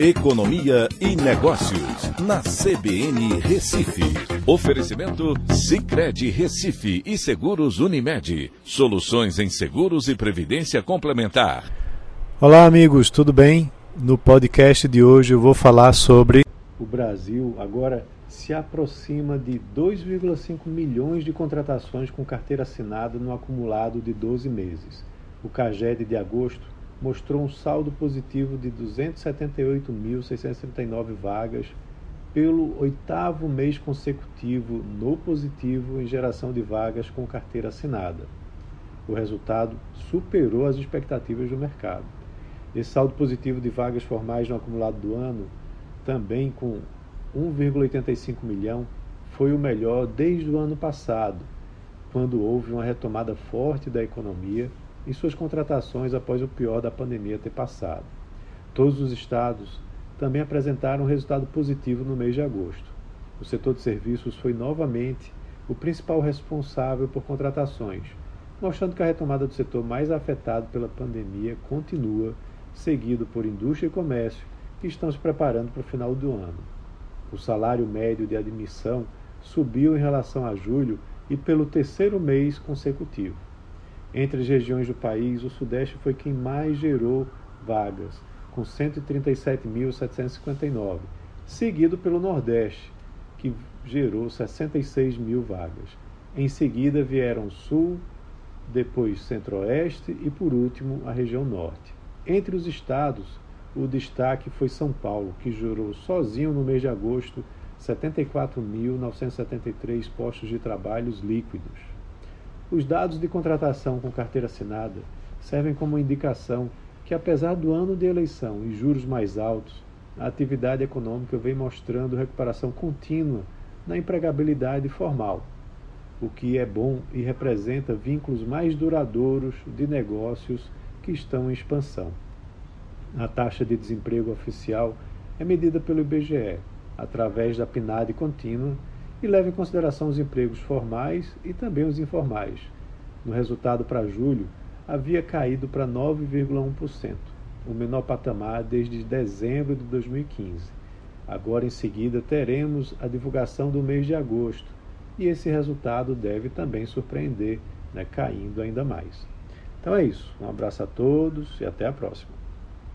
Economia e Negócios, na CBN Recife. Oferecimento Cicred Recife e Seguros Unimed. Soluções em seguros e previdência complementar. Olá, amigos, tudo bem? No podcast de hoje eu vou falar sobre. O Brasil agora se aproxima de 2,5 milhões de contratações com carteira assinada no acumulado de 12 meses. O CAGED de agosto mostrou um saldo positivo de 278.639 vagas pelo oitavo mês consecutivo no positivo em geração de vagas com carteira assinada. O resultado superou as expectativas do mercado. Esse saldo positivo de vagas formais no acumulado do ano, também com 1,85 milhão, foi o melhor desde o ano passado, quando houve uma retomada forte da economia e suas contratações após o pior da pandemia ter passado. Todos os estados também apresentaram um resultado positivo no mês de agosto. O setor de serviços foi novamente o principal responsável por contratações, mostrando que a retomada do setor mais afetado pela pandemia continua, seguido por indústria e comércio, que estão se preparando para o final do ano. O salário médio de admissão subiu em relação a julho e pelo terceiro mês consecutivo. Entre as regiões do país, o Sudeste foi quem mais gerou vagas, com 137.759, seguido pelo Nordeste, que gerou 66 mil vagas. Em seguida vieram Sul, depois Centro-Oeste e, por último, a região Norte. Entre os estados, o destaque foi São Paulo, que gerou sozinho no mês de agosto 74.973 postos de trabalhos líquidos. Os dados de contratação com carteira assinada servem como indicação que, apesar do ano de eleição e juros mais altos, a atividade econômica vem mostrando recuperação contínua na empregabilidade formal, o que é bom e representa vínculos mais duradouros de negócios que estão em expansão. A taxa de desemprego oficial é medida pelo IBGE através da PNAD contínua e leva em consideração os empregos formais e também os informais. No resultado para julho, havia caído para 9,1%, o menor patamar desde dezembro de 2015. Agora, em seguida, teremos a divulgação do mês de agosto e esse resultado deve também surpreender, né, caindo ainda mais. Então é isso. Um abraço a todos e até a próxima.